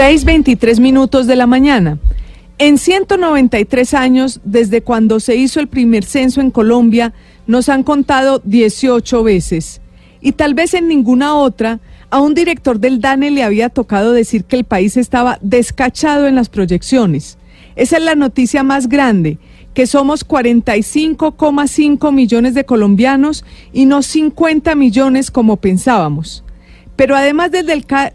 6.23 minutos de la mañana. En 193 años, desde cuando se hizo el primer censo en Colombia, nos han contado 18 veces. Y tal vez en ninguna otra, a un director del DANE le había tocado decir que el país estaba descachado en las proyecciones. Esa es la noticia más grande, que somos 45,5 millones de colombianos y no 50 millones como pensábamos. Pero además del,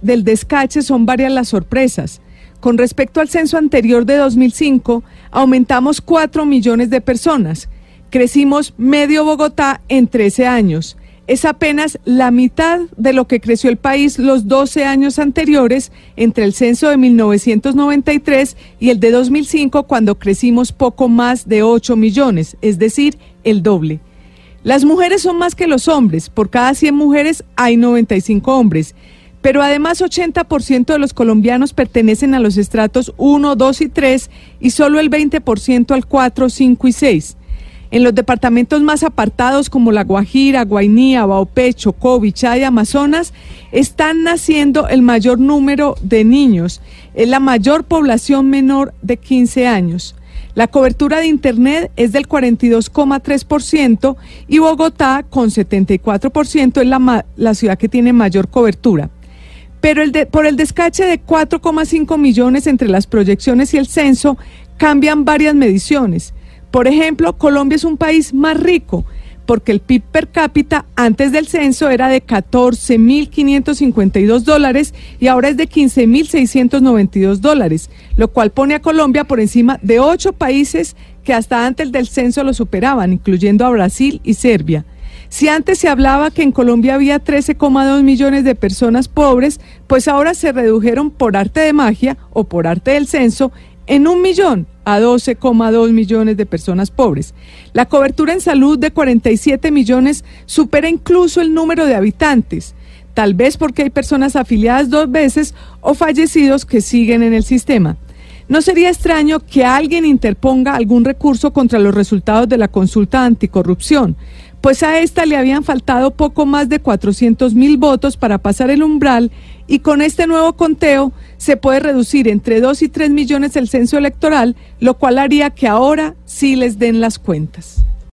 del, descache son varias las sorpresas. Con respecto al censo anterior de 2005, aumentamos 4 millones de personas. Crecimos medio Bogotá en 13 años. Es apenas la mitad de lo que creció el país los 12 años anteriores entre el censo de 1993 y el de 2005, cuando crecimos poco más de 8 millones, es decir, el doble. Las mujeres son más que los hombres, por cada 100 mujeres hay 95 hombres, pero además 80% de los colombianos pertenecen a los estratos 1, 2 y 3 y solo el 20% al 4, 5 y 6. En los departamentos más apartados como La Guajira, Guainía, Baupé, Chocó, Vichay, Amazonas, están naciendo el mayor número de niños, es la mayor población menor de 15 años. La cobertura de Internet es del 42,3% y Bogotá, con 74%, es la, ciudad que tiene mayor cobertura. Pero por el descache de 4,5 millones entre las proyecciones y el censo, cambian varias mediciones. Por ejemplo, Colombia es un país más rico, porque el PIB per cápita antes del censo era de 14.552 dólares y ahora es de 15.692 dólares, lo cual pone a Colombia por encima de ocho países que hasta antes del censo lo superaban, incluyendo a Brasil y Serbia. Si antes se hablaba que en Colombia había 13,2 millones de personas pobres, pues ahora se redujeron por arte de magia o por arte del censo en un millón a 12,2 millones de personas pobres. La cobertura en salud de 47 millones supera incluso el número de habitantes, tal vez porque hay personas afiliadas dos veces o fallecidos que siguen en el sistema. No sería extraño que alguien interponga algún recurso contra los resultados de la consulta anticorrupción, pues a esta le habían faltado poco más de 400 mil votos para pasar el umbral y con este nuevo conteo se puede reducir entre 2 y 3 millones el censo electoral, lo cual haría que ahora sí les den las cuentas.